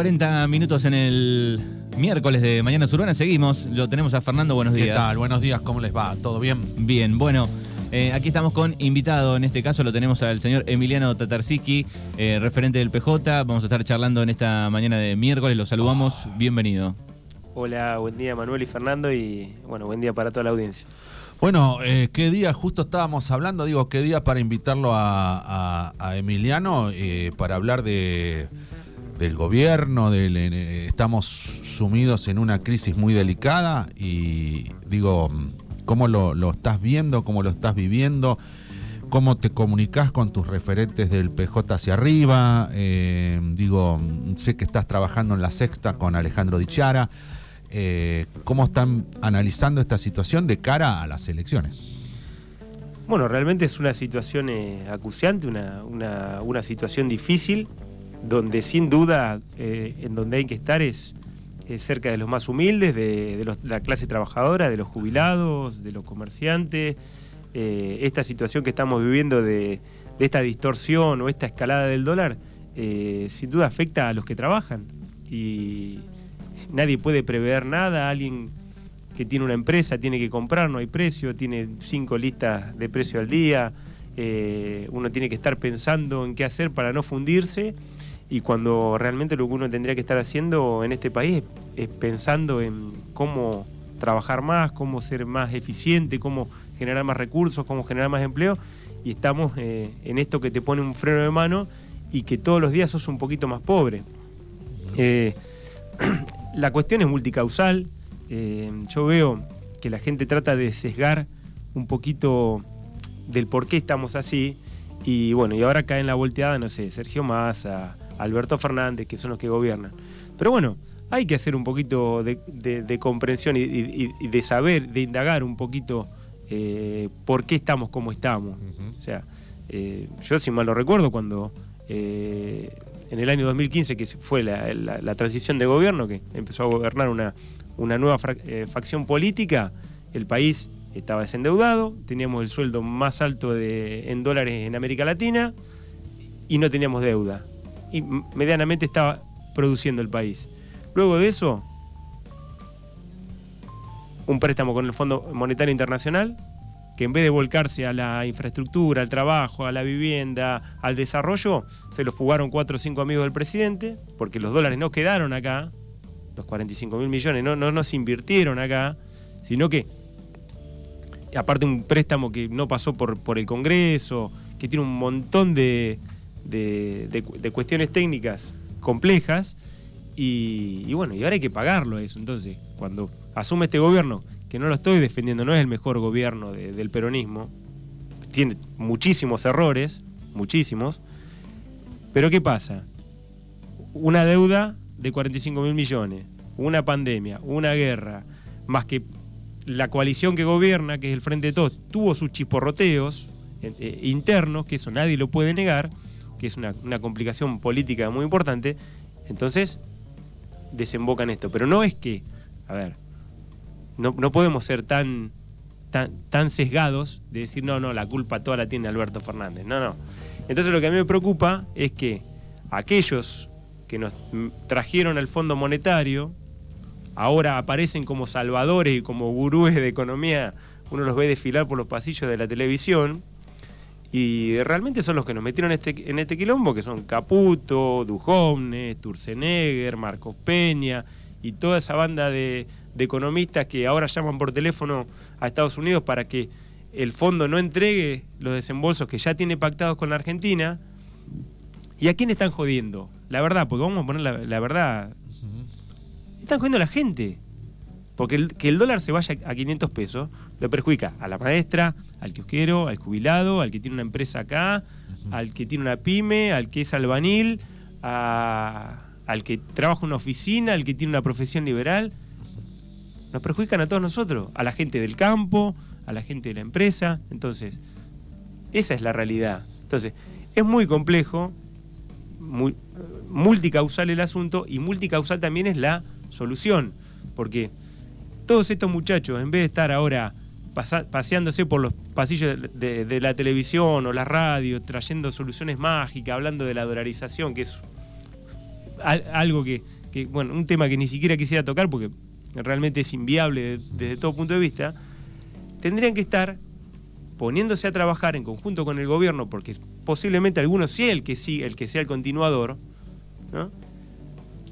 40 minutos en el miércoles de Mañana Urbana. Seguimos, lo tenemos a Fernando. Buenos días. ¿Qué tal? Buenos días, ¿cómo les va? ¿Todo bien? Bien, bueno. Eh, aquí estamos con invitado, en este caso lo tenemos al señor Emiliano Tatarsiki, eh, referente del PJ. Vamos a estar charlando en esta mañana de miércoles. Lo saludamos. Bienvenido. Hola, buen día Manuel y Fernando y bueno, buen día para toda la audiencia. Bueno, eh, qué día, justo estábamos hablando, digo, qué día para invitarlo a, Emiliano eh, para hablar de, del gobierno, del, eh, estamos sumidos en una crisis muy delicada y digo, ¿cómo lo, estás viendo, cómo lo estás viviendo? ¿Cómo te comunicas con tus referentes del PJ hacia arriba? digo, sé que estás trabajando en la sexta con Alejandro Dichara. Eh, ¿Cómo están analizando esta situación de cara a las elecciones? Bueno, realmente es una situación eh, acuciante, una, situación difícil, donde sin duda eh, en donde hay que estar es, cerca de los más humildes, de, la clase trabajadora, de los jubilados, de los comerciantes. esta situación que estamos viviendo de, esta distorsión o esta escalada del dólar, sin duda afecta a los que trabajan. Y, nadie puede prever nada, alguien que tiene una empresa tiene que comprar, no hay precio, tiene cinco listas de precio al día, eh, uno tiene que estar pensando en qué hacer para no fundirse y cuando realmente lo que uno tendría que estar haciendo en este país es, pensando en cómo trabajar más, cómo ser más eficiente, cómo generar más recursos, cómo generar más empleo y estamos eh, en esto que te pone un freno de mano y que todos los días sos un poquito más pobre. Eh, la cuestión es multicausal. Eh, yo veo que la gente trata de sesgar un poquito del por qué estamos así. Y bueno, y ahora cae en la volteada, no sé, Sergio Massa, Alberto Fernández, que son los que gobiernan. Pero bueno, hay que hacer un poquito de, comprensión y, de saber, de indagar un poquito eh, por qué estamos como estamos. O sea, eh, yo si mal lo recuerdo, cuando en el año 2015, que fue la, transición de gobierno, que empezó a gobernar una, una nueva eh, facción política, el país estaba desendeudado, teníamos el sueldo más alto de, en dólares en América Latina y no teníamos deuda. Y medianamente estaba produciendo el país. Luego de eso, un préstamo con el Fondo Monetario Internacional, que en vez de volcarse a la infraestructura, al trabajo, a la vivienda, al desarrollo, se lo fugaron cuatro o cinco amigos del presidente, porque los dólares no quedaron acá, los 45 mil millones no, no, se invirtieron acá, sino que, aparte un préstamo que no pasó por, por el Congreso, que tiene un montón de, de, cuestiones técnicas complejas, y, bueno, y ahora hay que pagarlo eso. Entonces, cuando asume este gobierno que no lo estoy defendiendo, no es el mejor gobierno del peronismo, tiene muchísimos errores, muchísimos, pero ¿qué pasa? Una deuda de 45 mil millones, una pandemia, una guerra, más que la coalición que gobierna, que es el Frente de Todos, tuvo sus chisporroteos eh, internos, que eso nadie lo puede negar, que es una, complicación política muy importante, entonces desemboca en esto. Pero no es que, a ver, no, podemos ser tan, tan, tan sesgados de decir, no, no, la culpa toda la tiene Alberto Fernández. No, no. Entonces lo que a mí me preocupa es que aquellos que nos trajeron al Fondo Monetario, ahora aparecen como salvadores y como gurúes de economía, uno los ve desfilar por los pasillos de la televisión, y realmente son los que nos metieron en este, en este quilombo, que son Caputo, Duhovne, Turcenegger, Marcos Peña, y toda esa banda de, de economistas que ahora llaman por teléfono a Estados Unidos para que el fondo no entregue los desembolsos que ya tiene pactados con la Argentina. ¿Y a quién están jodiendo? La verdad, porque vamos a poner la, verdad. Están jodiendo a la gente. Porque el, que el dólar se vaya a 500 pesos lo perjudica a la maestra, al kiosquero, al jubilado, al que tiene una empresa acá, al que tiene una pyme, al que es albanil, al que trabaja en una oficina, al que tiene una profesión liberal nos perjudican a todos nosotros, a la gente del campo, a la gente de la empresa. Entonces, esa es la realidad. Entonces, es muy complejo, muy, multicausal el asunto y multicausal también es la solución. Porque todos estos muchachos, en vez de estar ahora paseándose por los pasillos de, la televisión o la radio, trayendo soluciones mágicas, hablando de la dolarización, que es algo que, bueno, un tema que ni siquiera quisiera tocar porque realmente es inviable desde todo punto de vista, tendrían que estar poniéndose a trabajar en conjunto con el gobierno, porque posiblemente alguno sea el que sí, el que sea el continuador, ¿no?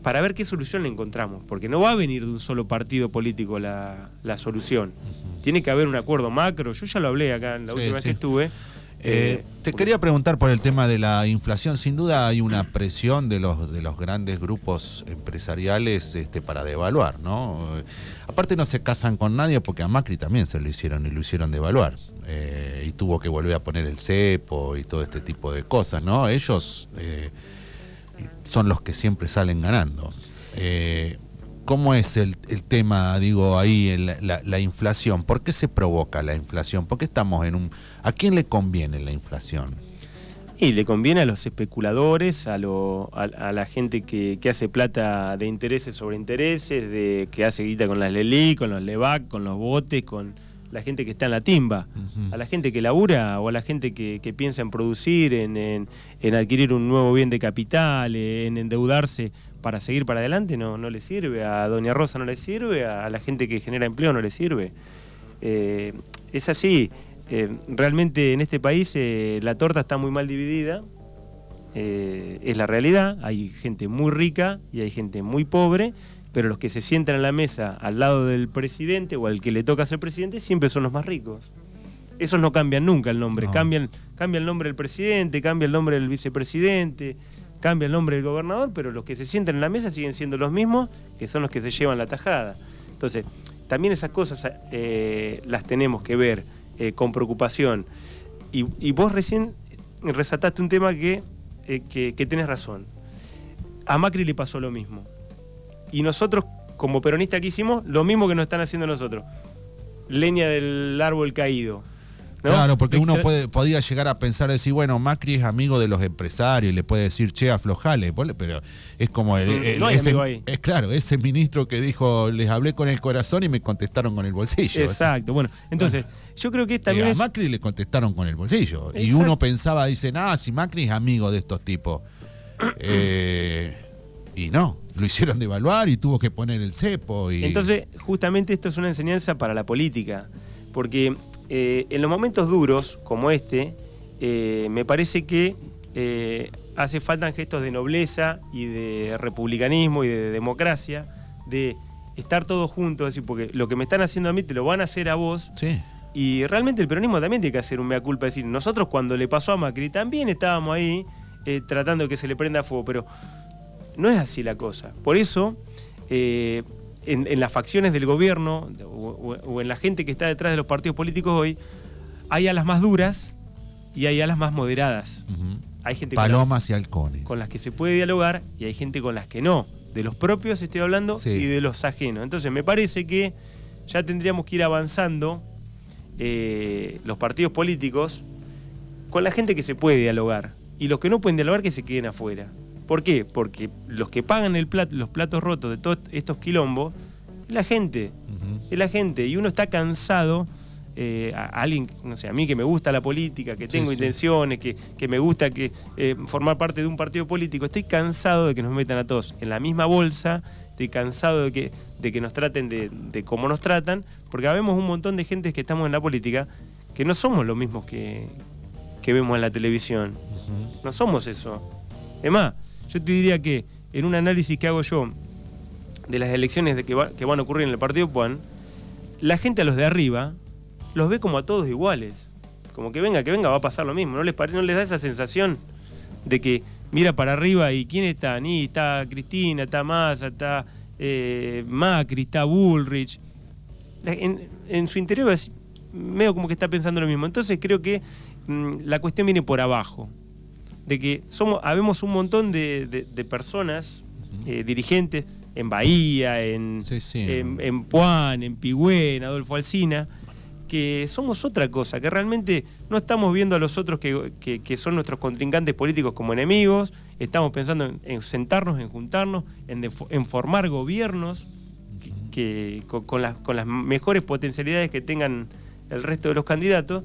Para ver qué solución le encontramos, porque no va a venir de un solo partido político la, solución. Tiene que haber un acuerdo macro, yo ya lo hablé acá en la última vez que estuve, eh, te quería preguntar por el tema de la inflación. Sin duda hay una presión de los, de los grandes grupos empresariales este, para devaluar, ¿no? Aparte no se casan con nadie porque a Macri también se lo hicieron y lo hicieron devaluar. Eh, y tuvo que volver a poner el cepo y todo este tipo de cosas, ¿no? Ellos eh, son los que siempre salen ganando. ¿Cómo es el, tema, digo, ahí, la, la, inflación? ¿Por qué se provoca la inflación? ¿Por qué estamos en un... ¿A quién le conviene la inflación? Y le conviene a los especuladores, a, lo, a, la gente que, hace plata de intereses sobre intereses, de que hace guita con las Lelí, con los Levac, con los botes, con la gente que está en la timba, a la gente que labura o a la gente que, piensa en producir, en, adquirir un nuevo bien de capital, en endeudarse para seguir para adelante no, no le sirve, a Doña Rosa no le sirve, a la gente que genera empleo no le sirve. Eh, es así, eh, realmente en este país eh, la torta está muy mal dividida, es la realidad, hay gente muy rica y hay gente muy pobre, pero los que se sientan en la mesa al lado del presidente o al que le toca ser presidente siempre son los más ricos. Esos no cambian nunca el nombre, cambian, cambia el nombre del presidente, cambia el nombre del vicepresidente, cambia el nombre del gobernador, pero los que se sientan en la mesa siguen siendo los mismos, que son los que se llevan la tajada. Entonces, también esas cosas eh, las tenemos que ver eh, con preocupación. Y, vos recién resaltaste un tema que, eh, que, que tenés razón. A Macri le pasó lo mismo. Y nosotros, como peronistas, que hicimos? Lo mismo que nos están haciendo nosotros. Leña del árbol caído. Claro, porque uno puede, podía llegar a pensar, decir, bueno, Macri es amigo de los empresarios, le puede decir, che, aflojale, pero es como el, mm, no hay ese, ahí. Es claro, ese ministro que dijo, les hablé con el corazón y me contestaron con el bolsillo. Exacto, bueno, entonces, yo creo que también a Macri le contestaron con el bolsillo. Y uno pensaba, dice, ah, si Macri es amigo de estos tipos. Eh, y no, lo hicieron devaluar y tuvo que poner el cepo. Y... Entonces, justamente esto es una enseñanza para la política, porque eh, en los momentos duros como este, eh, me parece que eh, hace falta gestos de nobleza y de republicanismo y de democracia, de estar todos juntos, decir, porque lo que me están haciendo a mí te lo van a hacer a vos. Sí. Y realmente el peronismo también tiene que hacer un mea culpa, decir, nosotros cuando le pasó a Macri también estábamos ahí tratando de que se le prenda fuego, pero no es así la cosa. Por eso en, las facciones del gobierno o, en la gente que está detrás de los partidos políticos hoy, hay alas más duras y hay alas más moderadas. Hay gente Palomas y halcones. Con las que se puede dialogar y hay gente con las que no. De los propios estoy hablando y de los ajenos. Entonces me parece que ya tendríamos que ir avanzando eh, los partidos políticos con la gente que se puede dialogar. Y los que no pueden dialogar que se queden afuera. ¿Por qué? Porque los que pagan el los platos rotos de todos estos quilombos es la gente. Es la gente. Y uno está cansado. Eh, a, alguien, no sé, a mí que me gusta la política, que tengo intenciones, Que, me gusta que eh, formar parte de un partido político, estoy cansado de que nos metan a todos en la misma bolsa, estoy cansado de que, de que nos traten de, de cómo nos tratan, porque vemos un montón de gente que estamos en la política que no somos los mismos que, que vemos en la televisión. No somos eso. Es más, yo te diría que en un análisis que hago yo de las elecciones de que, van a ocurrir en el Partido Puan, la gente a los de arriba los ve como a todos iguales. Como que venga, que venga, va a pasar lo mismo. ¿No les, no les da esa sensación de que mira para arriba y quién está? Ni está Cristina, está Massa, está eh, Macri, está Bullrich. En, su interior es medio como que está pensando lo mismo. Entonces creo que mm, la cuestión viene por abajo de que somos, habemos un montón de, personas, eh, dirigentes, en Bahía, en, en, en, Puan, en Pigüén, Adolfo Alsina, que somos otra cosa, que realmente no estamos viendo a los otros que, son nuestros contrincantes políticos como enemigos, estamos pensando en, sentarnos, en juntarnos, en, formar gobiernos que, con, las, con las mejores potencialidades que tengan el resto de los candidatos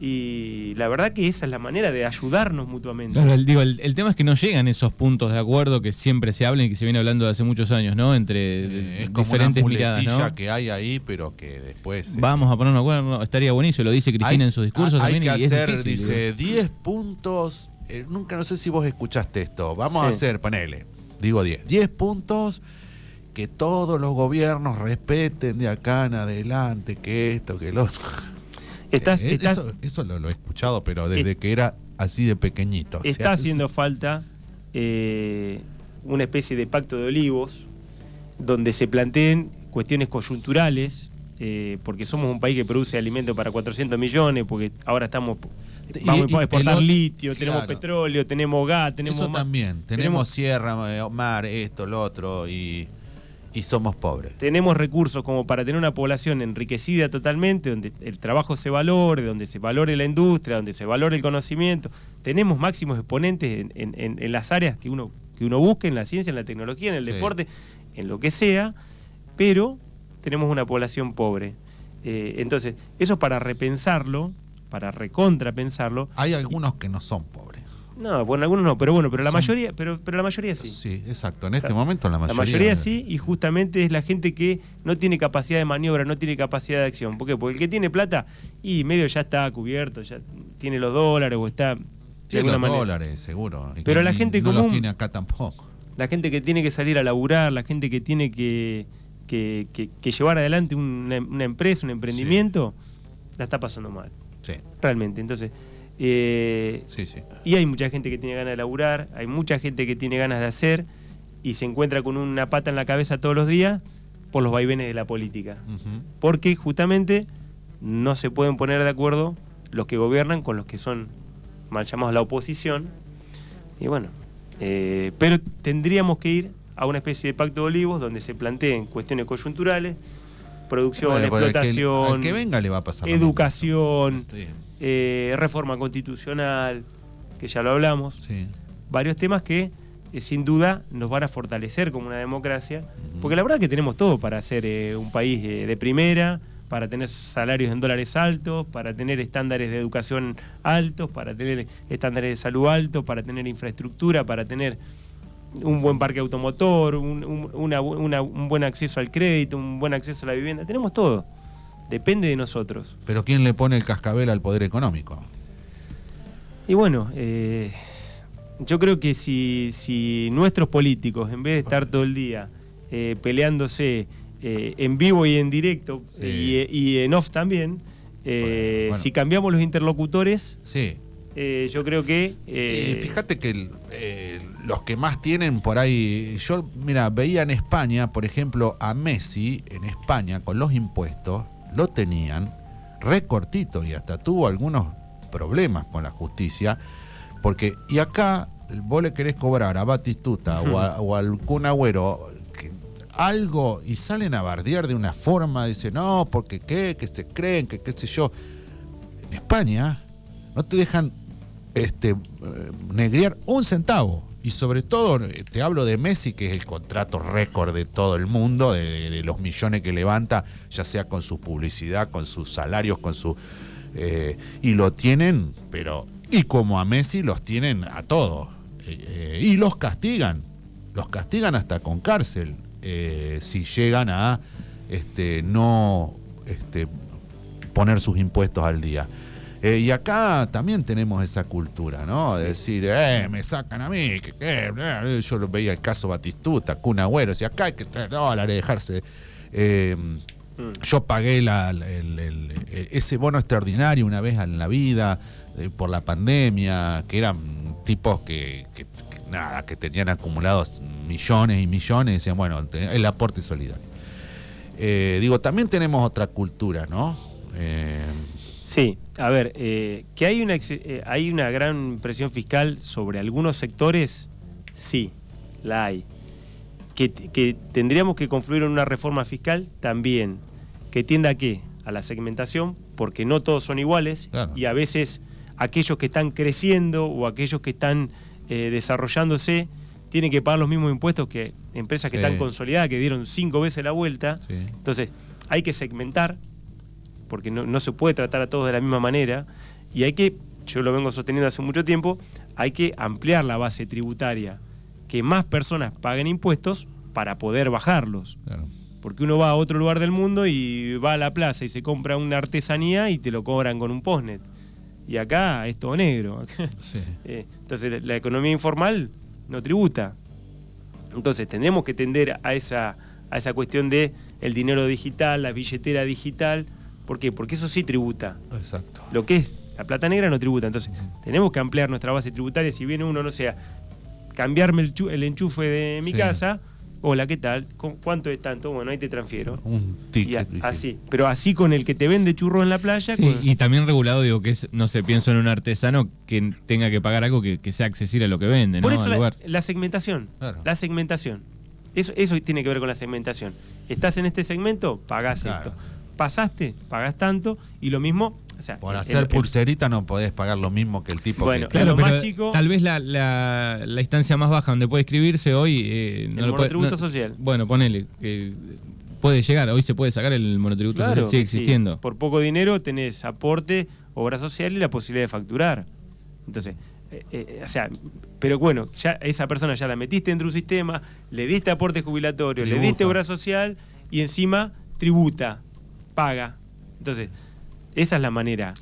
y la verdad que esa es la manera de ayudarnos mutuamente. Claro, el, digo, el, el tema es que no llegan esos puntos de acuerdo que siempre se hablan y que se viene hablando de hace muchos años, ¿no? Entre Eh, es como diferentes una miradas, que hay ahí, pero que después... eh, Vamos a ponernos de acuerdo, estaría buenísimo, lo dice Cristina hay- en sus discursos hay también que y hacer, es difícil. dice, 10 puntos. eh, nunca, no sé si vos escuchaste esto. Vamos a hacer, ponele, digo 10. 10 puntos que todos los gobiernos respeten de acá en adelante, que esto, que lo otro. Estás, Eh, estás- eso eso lo, lo he escuchado, pero desde que era así de pequeñito. O sea, está haciendo falta eh, una especie de pacto de olivos donde se planteen cuestiones coyunturales, eh, porque somos un país que produce alimento para 400 millones, porque ahora estamos vamos y a exportar otro- litio, tenemos petróleo, tenemos gas, tenemos Eso también. Tenemos, sierra, eh, mar, esto, lo otro, y, y somos pobres. tenemos recursos como para tener una población enriquecida totalmente, donde el trabajo se valore, donde se valore la industria, donde se valore el conocimiento. Tenemos máximos exponentes en, en- en- en las áreas que uno, que uno busque, en la ciencia, en la tecnología, en el Sí. deporte, en lo que sea, pero tenemos una población pobre. Eh, entonces, eso para repensarlo, para recontrapensarlo, Hay algunos que no son pobres. No, bueno, algunos no, pero bueno, pero la Son- mayoría, pero, pero la mayoría sí. Sí, exacto. En este Claro. momento la La mayoría. mayoría sí, y justamente es la gente que no tiene capacidad de maniobra, no tiene capacidad de acción. ¿Por qué? Porque el que tiene plata y medio ya está cubierto, ya tiene los dólares o está de Tiene los manera. dólares, seguro. Y Pero la gente no los común- tiene acá tampoco. La gente que tiene que salir a laburar, la gente que tiene que, que, que- que llevar adelante una, una empresa, un emprendimiento, la está pasando mal, Sí, realmente. Entonces, eh, sí, sí. y hay mucha gente que tiene ganas de laburar, hay mucha gente que tiene ganas de hacer y se encuentra con una pata en la cabeza todos los días por los vaivenes de la política. Porque justamente no se pueden poner de acuerdo los que gobiernan con los que son mal llamados la oposición. Y bueno, eh, pero tendríamos que ir a una especie de pacto de olivos donde se planteen cuestiones coyunturales, producción, Bueno, pero al que- explotación, al que venga le va a pasar educación, eh, reforma constitucional, que ya lo hablamos, sí. varios temas que eh, sin duda nos van a fortalecer como una democracia, porque la verdad que tenemos todo para ser eh, un país eh, de primera, para tener salarios en dólares altos, para tener estándares de educación altos, para tener estándares de salud altos, para tener infraestructura, para tener un buen parque automotor, un, un- una bu- una- un buen acceso al crédito, un buen acceso a la vivienda. Tenemos todo. Depende de nosotros. Pero ¿quién le pone el cascabel al poder económico? Y bueno, eh, yo creo que si, si nuestros políticos, en vez de estar todo el día eh, peleándose eh, en vivo y en directo Sí. eh, y, y en off también, Bueno. si cambiamos los interlocutores, Sí. eh, yo creo que... eh, Eh, fíjate que los que más tienen por ahí, yo mira, veía en España, por ejemplo, a Messi en España con los impuestos, lo tenían recortito y hasta tuvo algunos problemas con la justicia, porque y acá vos le querés cobrar a Batistuta o, a- o al Kun Agüero que- algo y salen a bardear de una forma, dicen, no, porque qué, que se creen, que qué sé yo. En España no te dejan este, eh, negrear un centavo. Y sobre todo, eh, te hablo de Messi, que es el contrato récord de todo el mundo, de, los millones que levanta, ya sea con su publicidad, con sus salarios, con su... eh, y lo tienen, pero... Y como a Messi los tienen a todos. Eh, y los castigan. Los castigan hasta con cárcel. si llegan a este, no este, poner sus impuestos al día. Eh, y acá también tenemos esa cultura, ¿no? De decir, eh, me sacan a mí, que, qué, yo lo veía el caso Batistuta, Kun Agüero, si acá hay que tener dólares, dejarse. eh, mm, yo pagué la- el- el- el- ese bono extraordinario una vez en la vida eh, por la pandemia, que eran tipos que, que- que nada, que tenían acumulados millones y millones, y decían, bueno, el aporte solidario. Eh, digo, también tenemos otra cultura, ¿no? Eh, Sí, a ver, eh, que hay una, eh, hay una gran presión fiscal sobre algunos sectores, sí, la hay. Que, que tendríamos que confluir en una reforma fiscal también, que tienda a qué? A la segmentación, porque no todos son iguales Claro. y a veces aquellos que están creciendo o aquellos que están eh, desarrollándose tienen que pagar los mismos impuestos que empresas que Sí. están consolidadas, que dieron cinco veces la vuelta. sí. Entonces, hay que segmentar, porque no, no se puede tratar a todos de la misma manera. Y hay que, yo lo vengo sosteniendo hace mucho tiempo, hay que ampliar la base tributaria, que más personas paguen impuestos para poder bajarlos. Porque uno va a otro lugar del mundo y va a la plaza y se compra una artesanía y te lo cobran con un postnet. Y acá es todo negro. Eh, entonces la economía informal no tributa. Entonces tenemos que tender a esa, a esa cuestión de el dinero digital, la billetera digital. ¿Por qué? Porque eso sí tributa. Exacto. Lo que es la plata negra no tributa. Entonces tenemos que ampliar nuestra base tributaria. Si viene uno, no sea, cambiarme el, enchufe de mi casa hola, ¿qué tal? ¿Cuánto es tanto? Bueno, ahí te transfiero. Un ticket. así, pero así con el que te vende churros en la playa. Sí, y también regulado, digo, que es, no sé, pienso en un artesano que tenga que pagar algo que, sea accesible a lo que vende, Por eso la, segmentación, la segmentación. Eso, eso tiene que ver con la segmentación. Estás en este segmento, pagás esto. Pasaste, pagás tanto, y lo mismo por hacer pulserita no podés pagar lo mismo que el tipo bueno, Claro, más chico, tal vez la, la, instancia más baja donde puede escribirse hoy... Eh, el monotributo social. Bueno, ponele, que puede llegar, hoy se puede sacar el monotributo social, sigue existiendo. Por poco dinero tenés aporte, obra social y la posibilidad de facturar. Entonces, eh, eh, o sea, pero bueno, ya esa persona ya la metiste dentro de un sistema, le diste aporte jubilatorio, le diste obra social y encima tributa, paga. Entonces, esa es la manera.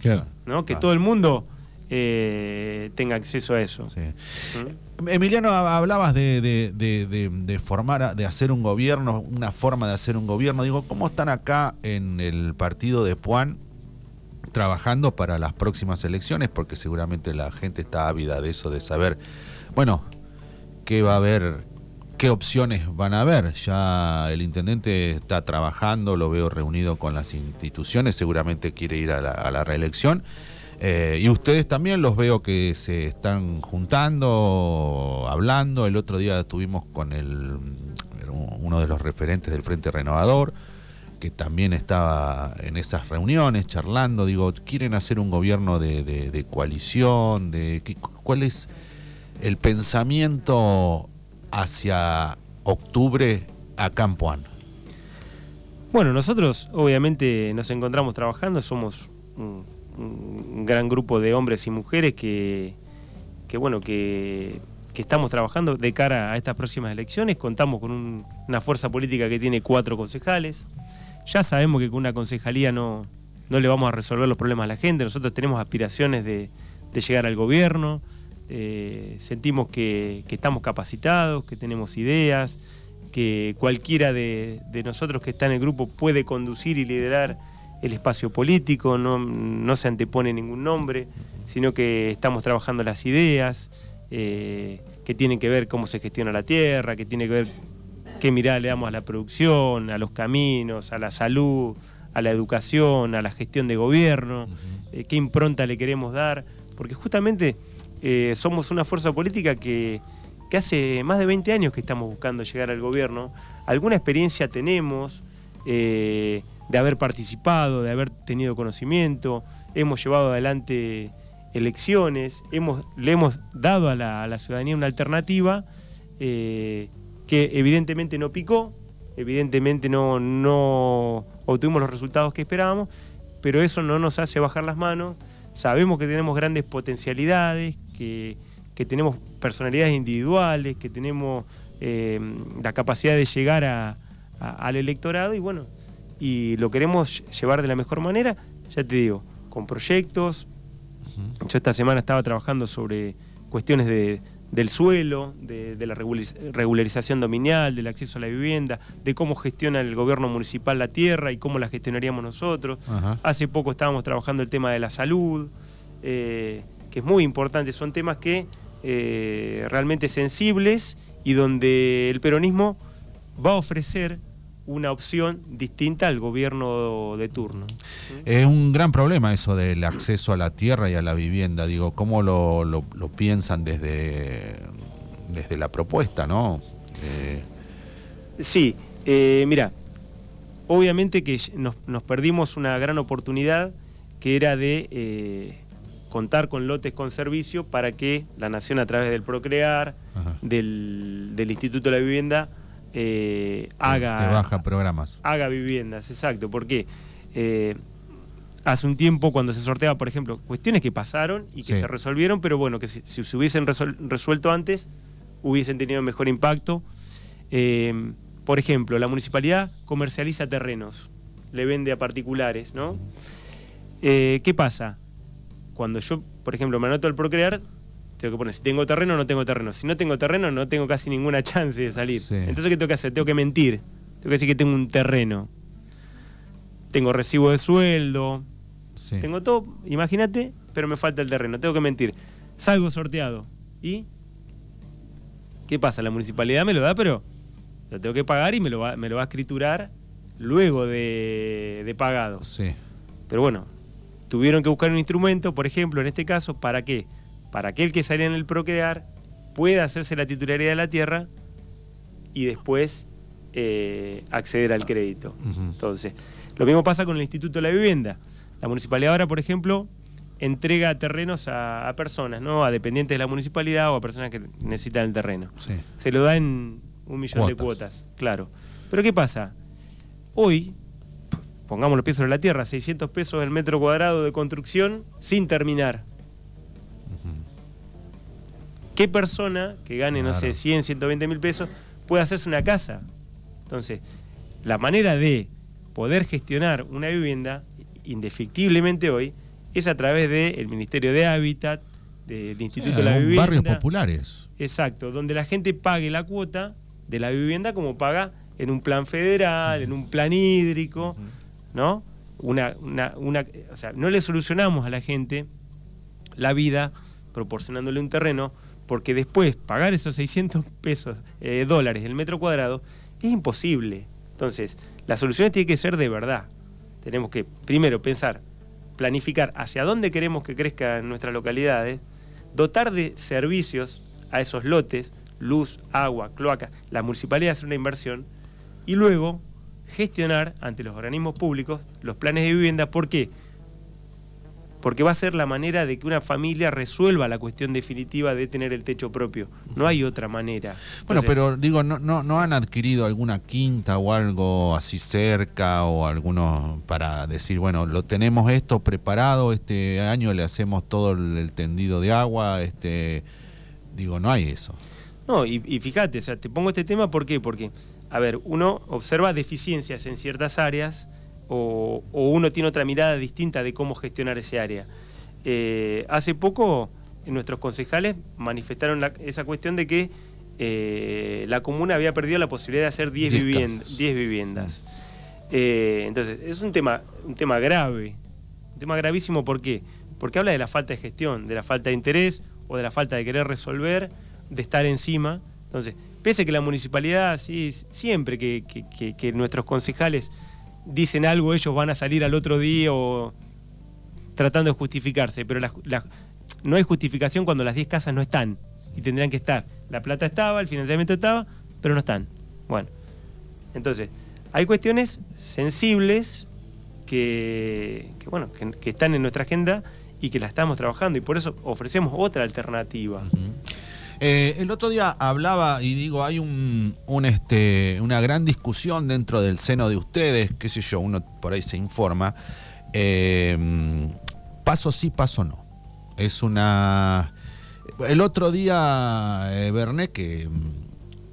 ¿no? Que todo el mundo eh, tenga acceso a eso. ¿Mm? Emiliano, hablabas de, formar, de hacer un gobierno, una forma de hacer un gobierno. Digo, ¿cómo están acá en el partido de Puan trabajando para las próximas elecciones? Porque seguramente la gente está ávida de eso, de saber, bueno, qué va a haber qué opciones van a haber. Ya el intendente está trabajando, lo veo reunido con las instituciones, seguramente quiere ir a la, reelección. Eh, y ustedes también los veo que se están juntando, hablando. El otro día estuvimos con el, uno de los referentes del Frente Renovador, que también estaba en esas reuniones charlando. Digo, ¿quieren hacer un gobierno de, coalición? De, ¿Cuál es el pensamiento hacia octubre a Campoán? Bueno, nosotros obviamente nos encontramos trabajando, somos un, gran grupo de hombres y mujeres que, bueno, que, estamos trabajando de cara a estas próximas elecciones. Contamos con una fuerza política que tiene cuatro concejales. Ya sabemos que con una concejalía no, no le vamos a resolver los problemas a la gente. Nosotros tenemos aspiraciones de, de llegar al gobierno. Eh, sentimos que, estamos capacitados, que tenemos ideas, que cualquiera de, nosotros que está en el grupo puede conducir y liderar el espacio político, no, se antepone ningún nombre, sino que estamos trabajando las ideas, eh, que tienen que ver cómo se gestiona la tierra, que tiene que ver qué mirada le damos a la producción, a los caminos, a la salud, a la educación, a la gestión de gobierno, eh, qué impronta le queremos dar, porque justamente eh, somos una fuerza política que, hace más de 20 años que estamos buscando llegar al gobierno. Alguna experiencia tenemos eh, de haber participado, de haber tenido conocimiento, hemos llevado adelante elecciones, hemos, le hemos dado a la, ciudadanía una alternativa eh, que evidentemente no picó, evidentemente no, no obtuvimos los resultados que esperábamos, pero eso no nos hace bajar las manos. Sabemos que tenemos grandes potencialidades, que, tenemos personalidades individuales, que tenemos eh, la capacidad de llegar al electorado y bueno, y lo queremos llevar de la mejor manera, ya te digo, con proyectos. Yo esta semana estaba trabajando sobre cuestiones del suelo, de, la regularización dominial, del acceso a la vivienda, de cómo gestiona el gobierno municipal la tierra y cómo la gestionaríamos nosotros. Hace poco estábamos trabajando el tema de la salud. Eh, que es muy importante, son temas que eh, realmente sensibles y donde el peronismo va a ofrecer una opción distinta al gobierno de turno. Es un gran problema eso del acceso a la tierra y a la vivienda. Digo, ¿cómo lo, piensan desde, desde la propuesta, no? Eh, sí, eh, mira, obviamente que nos, nos, perdimos una gran oportunidad que era de contar con lotes con servicio para que la Nación a través del Procrear, del, Instituto de la Vivienda, eh, haga... baja programas. Haga viviendas, exacto. porque eh, hace un tiempo cuando se sorteaba, por ejemplo, cuestiones que pasaron y que Sí. se resolvieron, pero bueno, que si, si se hubiesen resuelto antes, hubiesen tenido mejor impacto. Eh, por ejemplo, la municipalidad comercializa terrenos, le vende a particulares, ¿no? Eh, ¿Qué pasa? Cuando yo, por ejemplo, me anoto al procrear, tengo que poner si tengo terreno o no tengo terreno. Si no tengo terreno, no tengo casi ninguna chance de salir. Sí. Entonces, ¿qué tengo que hacer? Tengo que mentir. Tengo que decir que tengo un terreno. Tengo recibo de sueldo, Sí. tengo todo, imagínate, pero me falta el terreno, tengo que mentir. Salgo sorteado. ¿Y? ¿Qué pasa? La municipalidad me lo da, pero lo tengo que pagar y me lo va, me lo va a escriturar luego de, de pagado. Sí. Pero bueno, tuvieron que buscar un instrumento, por ejemplo, en este caso, ¿para qué? Para aquel que salía en el procrear pueda hacerse la titularidad de la tierra y después eh, acceder al crédito. Entonces, lo mismo pasa con el Instituto de la Vivienda. La municipalidad ahora, por ejemplo, entrega terrenos a, a personas, ¿no? A dependientes de la municipalidad o a personas que necesitan el terreno. Sí. Se lo da en un millón de cuotas, claro. Pero ¿qué pasa? Hoy, pongamos los pies sobre la tierra, 600 pesos el metro cuadrado de construcción sin terminar. ¿Qué persona que gane, no sé, Claro. 100, 120 mil pesos puede hacerse una casa? Entonces, la manera de poder gestionar una vivienda, indefectiblemente hoy, es a través del Ministerio de Hábitat, del Instituto de la Vivienda. barrios populares. Exacto, donde la gente pague la cuota de la vivienda como paga en un plan federal, en un plan hídrico, ¿no? Una, una, una, o sea, no le solucionamos a la gente la vida proporcionándole un terreno, porque después pagar esos 600 pesos, eh, dólares el metro cuadrado, es imposible. Entonces, las soluciones tienen que ser de verdad. Tenemos que, primero, pensar, planificar hacia dónde queremos que crezcan nuestras localidades, dotar de servicios a esos lotes, luz, agua, cloaca, la municipalidad hacer una inversión y luego gestionar ante los organismos públicos los planes de vivienda. ¿Por qué? Porque va a ser la manera de que una familia resuelva la cuestión definitiva de tener el techo propio. No hay otra manera. Bueno, Entonces, pero digo, no, no, ¿no han adquirido alguna quinta o algo así cerca o algunos para decir, bueno, lo tenemos esto preparado, este año le hacemos todo el, el tendido de agua, este digo, no hay eso. No, y, y fíjate, o sea, te pongo este tema ¿por qué? Porque, a ver, uno observa deficiencias en ciertas áreas o, o uno tiene otra mirada distinta de cómo gestionar ese área. Eh, hace poco nuestros concejales manifestaron la- esa cuestión de que eh, la comuna había perdido la posibilidad de hacer 10 Diez viviendas. casas. 10 viviendas. Eh, entonces, es un tema, un tema grave, un tema gravísimo, ¿por qué? Porque habla de la falta de gestión, de la falta de interés o de la falta de querer resolver, de estar encima. Entonces, pese que la municipalidad, sí, siempre que, nuestros concejales dicen algo, ellos van a salir al otro día o tratando de justificarse, pero no hay justificación cuando las 10 casas no están y tendrían que estar. La plata estaba, el financiamiento estaba, pero no están. Bueno, entonces, hay cuestiones sensibles que, bueno, que, que están en nuestra agenda y que la estamos trabajando y por eso ofrecemos otra alternativa. Eh, el otro día hablaba y digo, hay un, este, una gran discusión dentro del seno de ustedes, qué sé yo, uno por ahí se informa. eh, paso sí, paso no. Es una... El otro día, eh, Berné, que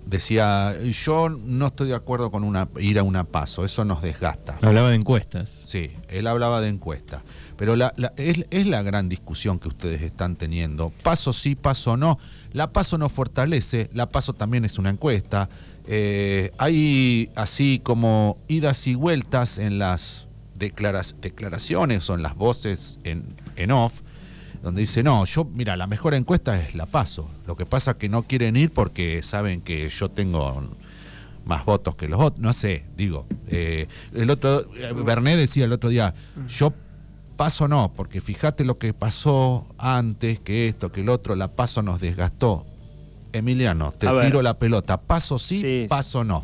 decía, yo no estoy de acuerdo con una, ir a una paso, eso nos desgasta. Hablaba de encuestas. Sí, él hablaba de encuesta. Pero la, la- es, es la gran discusión que ustedes están teniendo. Paso sí, paso no. La paso no fortalece, la paso también es una encuesta. Eh, hay así como idas y vueltas en las declaras- declaraciones o en las voces en, en off, donde dice, no, yo, mira, la mejor encuesta es la paso. Lo que pasa es que no quieren ir porque saben que yo tengo más votos que los otros, no sé, digo. eh, el otro, eh, Berné decía el otro día, yo paso no, porque fíjate lo que pasó antes, que esto, que el otro, la paso nos desgastó. Emiliano, te A ver. tiro la pelota, paso sí, Sí. paso no.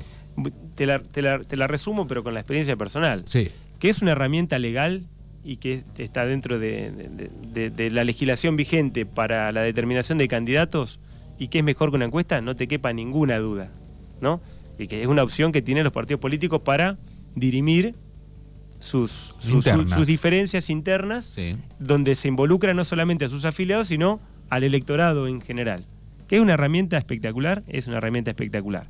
Te la, te la- te la resumo, pero con la experiencia personal. Sí, que es una herramienta legal y que está dentro de, de- de- de la legislación vigente para la determinación de candidatos y que es mejor que una encuesta, no te quepa ninguna duda, ¿no? Y que es una opción que tienen los partidos políticos para dirimir sus, sus, diferencias internas, Sí. donde se involucra no solamente a sus afiliados, sino al electorado en general. Que es una herramienta espectacular, es una herramienta espectacular.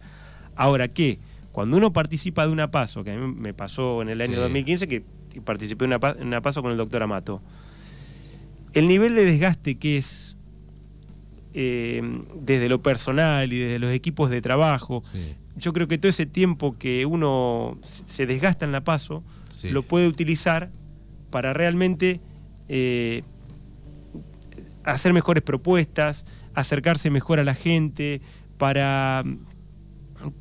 Ahora que cuando uno participa de una paso, que a mí me pasó en el año Sí. 2015, que que participé en una, en una paso con el doctor Amato, el nivel de desgaste que es eh, desde lo personal y desde los equipos de trabajo, Sí. yo creo que todo ese tiempo que uno se desgasta en la paso, Sí. lo puede utilizar para realmente eh, hacer mejores propuestas, acercarse mejor a la gente, para mm,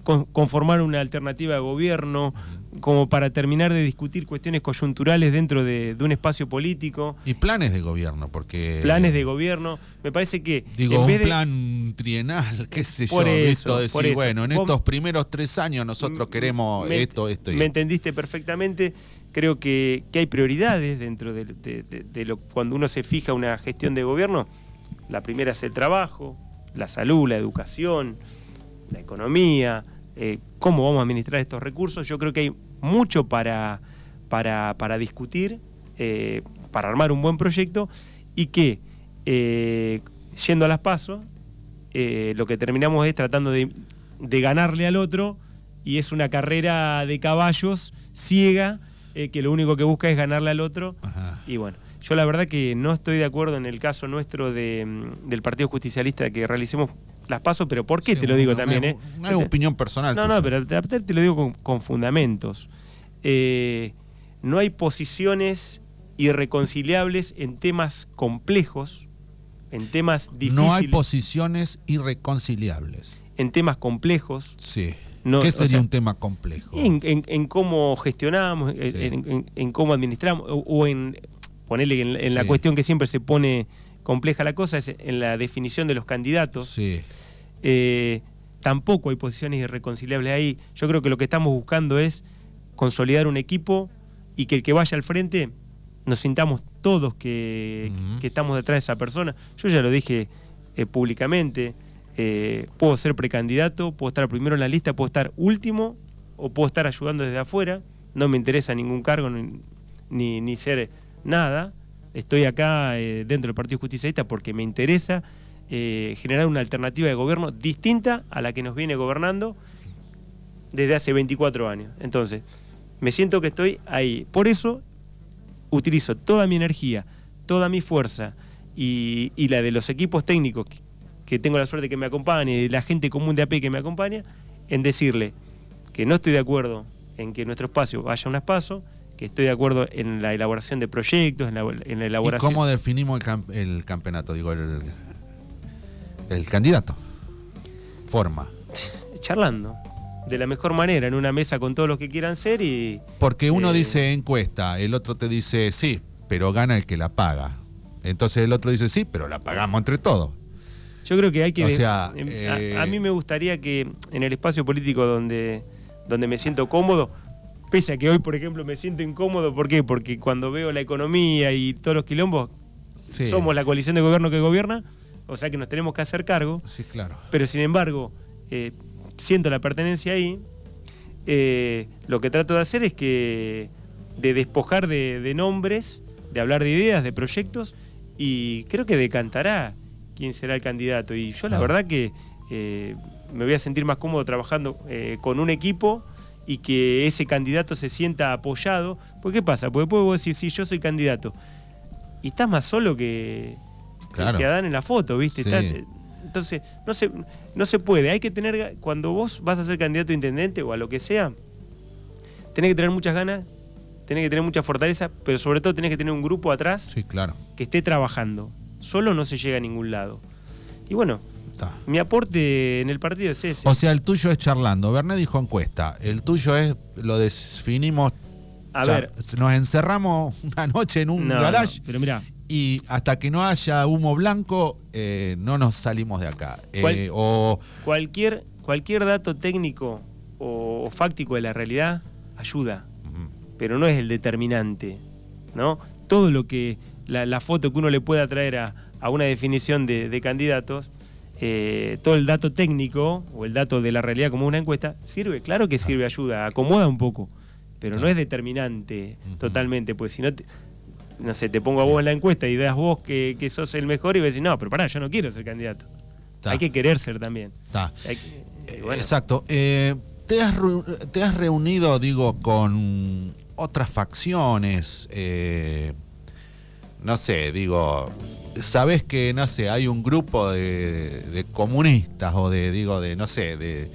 con- conformar una alternativa de gobierno, como para terminar de discutir cuestiones coyunturales dentro de, de un espacio político, Y planes de gobierno, porque. planes de gobierno. Me parece que Digo, en un de- plan trienal, qué sé Por yo, eso, visto decir, por eso. bueno, en Vos- estos primeros tres años nosotros queremos me- esto, esto y Me esto. entendiste perfectamente. Creo que, que hay prioridades dentro de, de- de- de lo cuando uno se fija una gestión de gobierno. La primera es el trabajo, la salud, la educación, la economía, eh, cómo vamos a administrar estos recursos. Yo creo que hay mucho para, para, para discutir, eh, para armar un buen proyecto y que, eh, yendo a las pasos, lo que terminamos es tratando de, de ganarle al otro y es una carrera de caballos ciega que lo único que busca es ganarle al otro. Ajá. Y bueno, yo la verdad que no estoy de acuerdo en el caso nuestro de, mm, del Partido Justicialista que realicemos las pasos, pero ¿por qué Sí, te lo digo también? una- eh? Una opinión personal. no, no, pero te, lo digo con, con fundamentos. Eh, no hay posiciones irreconciliables en temas complejos, en temas difíciles, No hay posiciones irreconciliables. en temas complejos, Sí. No, ¿Qué o sería sea, un tema complejo? en, en- en cómo gestionamos, en, Sí. en- en- en cómo administramos, o, o en ponerle en, la cuestión que siempre se pone compleja la cosa, es en la definición de los candidatos. Sí. Eh, tampoco hay posiciones irreconciliables ahí. Yo creo que lo que estamos buscando es consolidar un equipo y que el que vaya al frente nos sintamos todos que, estamos detrás de esa persona. Yo ya lo dije eh, públicamente, eh, puedo ser precandidato, puedo estar primero en la lista, puedo estar último o puedo estar ayudando desde afuera. No me interesa ningún cargo ni, ni, ni ser nada. Estoy acá eh, dentro del Partido Justicialista porque me interesa eh, generar una alternativa de gobierno distinta a la que nos viene gobernando desde hace 24 años. Entonces, me siento que estoy ahí. Por eso utilizo toda mi energía, toda mi fuerza y, la de los equipos técnicos que, tengo la suerte que me acompañe, y la gente común de AP que me acompaña, en decirle que no estoy de acuerdo en que nuestro espacio vaya a un espacio, que estoy de acuerdo en la elaboración de proyectos, en la, en la ¿Y elaboración... cómo definimos el, cam- el campeonato? Digo, el, el candidato. Forma. charlando de la mejor manera en una mesa con todos los que quieran ser y Porque uno Eh, dice encuesta, el otro te dice sí, pero gana el que la paga. Entonces el otro dice sí, pero la pagamos entre todos. yo creo que hay que O sea, em, eh, a, a mí me gustaría que en el espacio político donde donde me siento cómodo pese a que hoy por ejemplo me siento incómodo ¿por qué? porque cuando veo la economía y todos los quilombos Sí. somos la coalición de gobierno que gobierna o sea que nos tenemos que hacer cargo Sí, claro. pero sin embargo eh, siento la pertenencia ahí, eh, lo que trato de hacer es que de despojar de, de nombres, de hablar de ideas, de proyectos, y creo que decantará quién será el candidato. Y yo la verdad que eh, me voy a sentir más cómodo trabajando con un equipo y que ese candidato se sienta apoyado. Porque ¿qué pasa? Porque después vos decís, sí, yo soy candidato. Y estás más solo que, Claro. que Adán en la foto, ¿viste? Sí. Está- entonces, no se, no se puede. Hay que tener, cuando vos vas a ser candidato a intendente o a lo que sea, tenés que tener muchas ganas, tenés que tener mucha fortaleza, pero sobre todo tenés que tener un grupo atrás Sí, claro. que esté trabajando. Solo no se llega a ningún lado. Y bueno, Mi aporte en el partido es ese. O sea, el tuyo es charlando. Bernet dijo encuesta. El tuyo es, lo definimos. a ver, Nos encerramos una noche en un no, garage no, pero mira, y hasta que no haya humo blanco, eh, no nos salimos de acá. Eh, ¿Cuál- o cualquier, cualquier dato técnico o, o fáctico de la realidad ayuda. Pero no es el determinante, ¿no? Todo lo que, la, la foto que uno le pueda traer a, a una definición de, de candidatos, eh, todo el dato técnico o el dato de la realidad como una encuesta, sirve, claro que sirve, ayuda, acomoda un poco, pero no es determinante totalmente, pues si no, no sé, te pongo a vos en la encuesta y das vos que, sos el mejor y vas a decir, no, pero pará, yo no quiero ser candidato. Hay que querer ser también. Eh, exacto. Eh, ¿te, has, ¿Te has reunido, digo, con otras facciones? Eh, no sé, digo, sabes que, no sé, hay un grupo de, comunistas o de, digo, de, no sé, de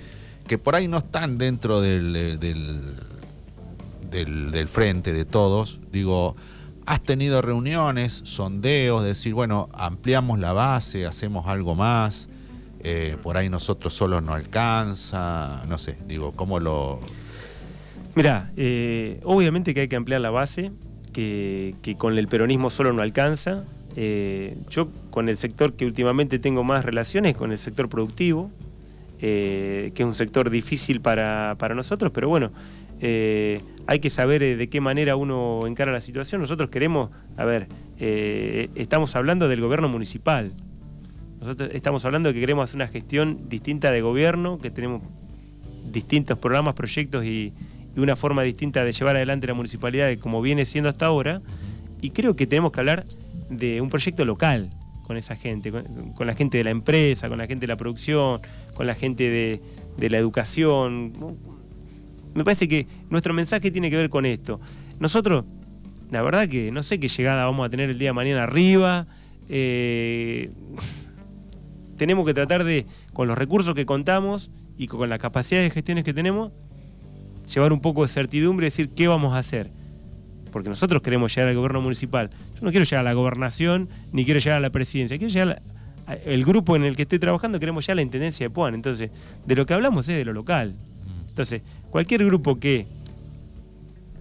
que por ahí no están dentro del, del, frente de todos. Digo, has tenido reuniones, sondeos, decir, bueno, ampliamos la base, hacemos algo más, eh, por ahí nosotros solo no alcanza, no sé, digo, ¿cómo lo...? Mira, eh, obviamente que hay que ampliar la base, que, con el peronismo solo no alcanza. Eh, yo con el sector que últimamente tengo más relaciones, con el sector productivo, eh, que es un sector difícil para, nosotros, pero bueno, eh, hay que saber de qué manera uno encara la situación. Nosotros queremos, a ver, estamos hablando del gobierno municipal. Nosotros estamos hablando de que queremos hacer una gestión distinta de gobierno, que tenemos distintos programas, proyectos y, y una forma distinta de llevar adelante la municipalidad como viene siendo hasta ahora. Y creo que tenemos que hablar de un proyecto local con esa gente, con, la gente de la empresa, con la gente de la producción, con la gente de, la educación. Me parece que nuestro mensaje tiene que ver con esto. Nosotros, la verdad que no sé qué llegada vamos a tener el día de mañana arriba. Eh, tenemos que tratar de, con los recursos que contamos y con la capacidad de gestiones que tenemos, llevar un poco de certidumbre y decir qué vamos a hacer. Porque nosotros queremos llegar al gobierno municipal. Yo no quiero llegar a la gobernación ni quiero llegar a la presidencia. Quiero llegar al grupo en el que estoy trabajando, queremos llegar a la intendencia de Puan. Entonces, de lo que hablamos es de lo local. Entonces, cualquier grupo que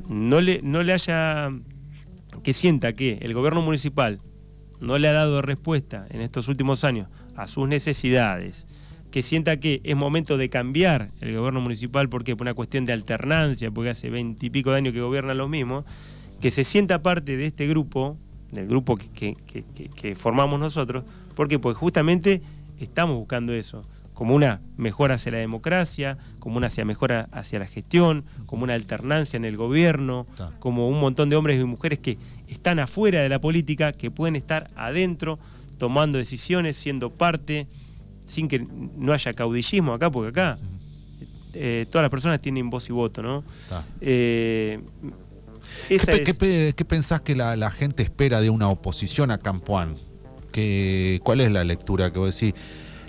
no le, no le haya. que sienta que el gobierno municipal no le ha dado respuesta en estos últimos años a sus necesidades, que sienta que es momento de cambiar el gobierno municipal porque por una cuestión de alternancia, porque hace veintipico de años que gobiernan los mismos, que se sienta parte de este grupo, del grupo que, formamos nosotros, porque pues justamente estamos buscando eso, como una mejora hacia la democracia, como una hacia mejora hacia la gestión, como una alternancia en el gobierno, como un montón de hombres y mujeres que están afuera de la política, que pueden estar adentro tomando decisiones, siendo parte sin que no haya caudillismo acá, porque acá eh, todas las personas tienen voz y voto, ¿no? Eh, ¿Qué, pensás que la, gente espera de una oposición a Campoán? ¿Cuál es la lectura que vos decís?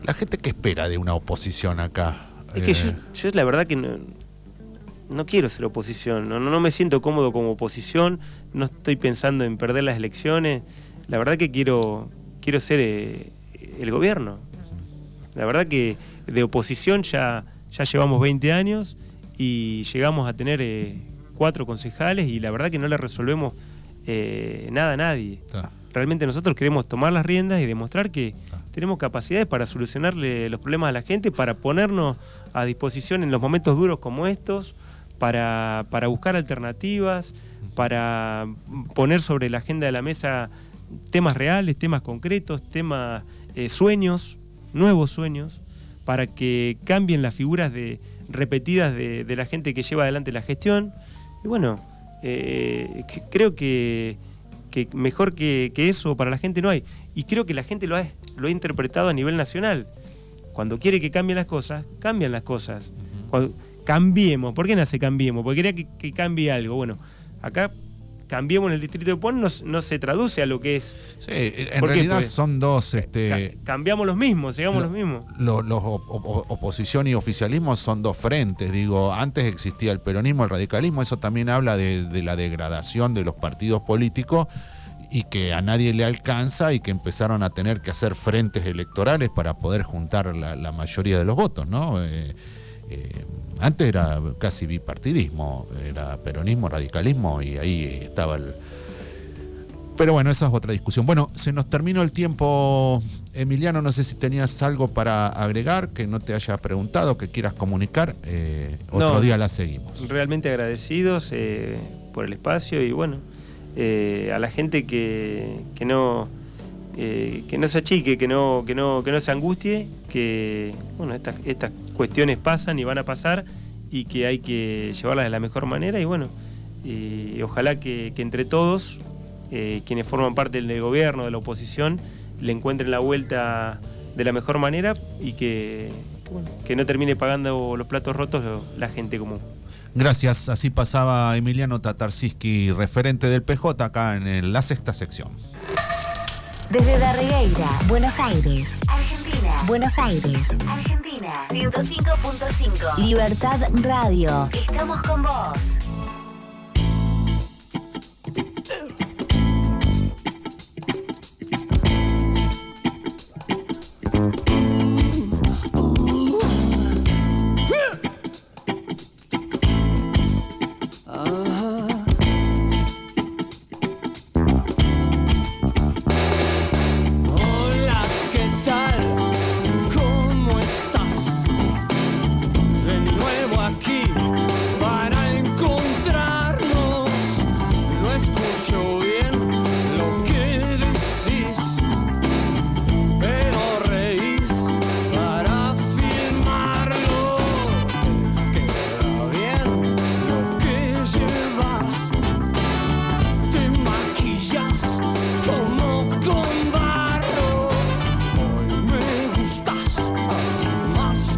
La gente que espera de una oposición acá. Es que yo, eh, la verdad que no, quiero ser oposición, no, no, me siento cómodo como oposición, no estoy pensando en perder las elecciones. La verdad que quiero, quiero ser el gobierno. La verdad que de oposición ya, ya llevamos 20 años y llegamos a tener eh, cuatro concejales y la verdad que no le resolvemos eh, nada a nadie. Realmente nosotros queremos tomar las riendas y demostrar que tenemos capacidades para solucionarle los problemas a la gente, para ponernos a disposición en los momentos duros como estos, para, buscar alternativas, para poner sobre la agenda de la mesa temas reales, temas concretos, temas, eh, sueños, nuevos sueños, para que cambien las figuras de, repetidas de, la gente que lleva adelante la gestión. Y bueno, eh, creo que, mejor que, eso para la gente no hay. Y creo que la gente lo ha, lo ha interpretado a nivel nacional. Cuando quiere que cambien las cosas, cambian las cosas. cambiemos. ¿Por qué nace cambiemos? Porque quería que, que cambie algo. Bueno, acá cambiemos en el distrito de Puan no, se traduce a lo que es. Sí, en realidad pues, son dos. Este, cambiamos los mismos, sigamos los mismos. Los, oposición y oficialismo son dos frentes. Digo, antes existía el peronismo, el radicalismo, eso también habla de, la degradación de los partidos políticos y que a nadie le alcanza y que empezaron a tener que hacer frentes electorales para poder juntar la, mayoría de los votos, ¿no? Eh, eh, antes era casi bipartidismo, era peronismo, radicalismo y ahí estaba el... Pero bueno, esa es otra discusión. Bueno, se nos terminó el tiempo. Emiliano, no sé si tenías algo para agregar, que no te haya preguntado, que quieras comunicar. Eh, otro día la seguimos. Realmente agradecidos eh, por el espacio y bueno, eh, a la gente que, que no eh, que no se achique, que no, que no, que no se angustie, que estas, cuestiones pasan y van a pasar y que hay que llevarlas de la mejor manera y bueno, eh, ojalá que, entre todos, eh, quienes forman parte del gobierno, de la oposición, le encuentren la vuelta de la mejor manera y que, que, que no termine pagando los platos rotos la gente común. Gracias, así pasaba Emiliano Tatarsiski, referente del PJ acá en la sexta sección. Desde Darregueira, Buenos Aires, Argentina. Buenos Aires, Argentina. 105.5. Libertad Radio. Estamos con vos.